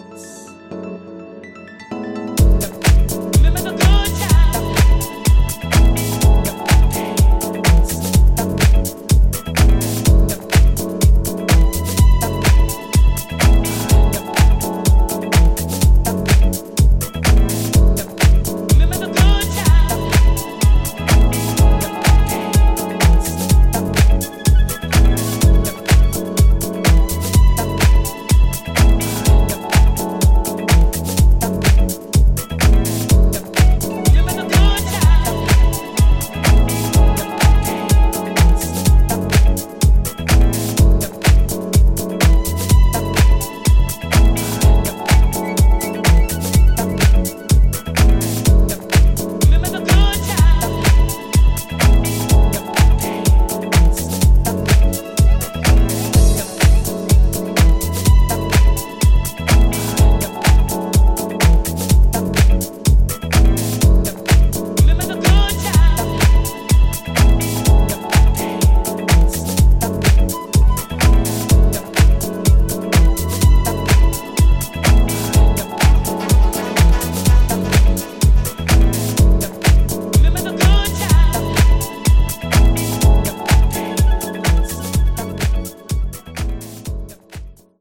Notes.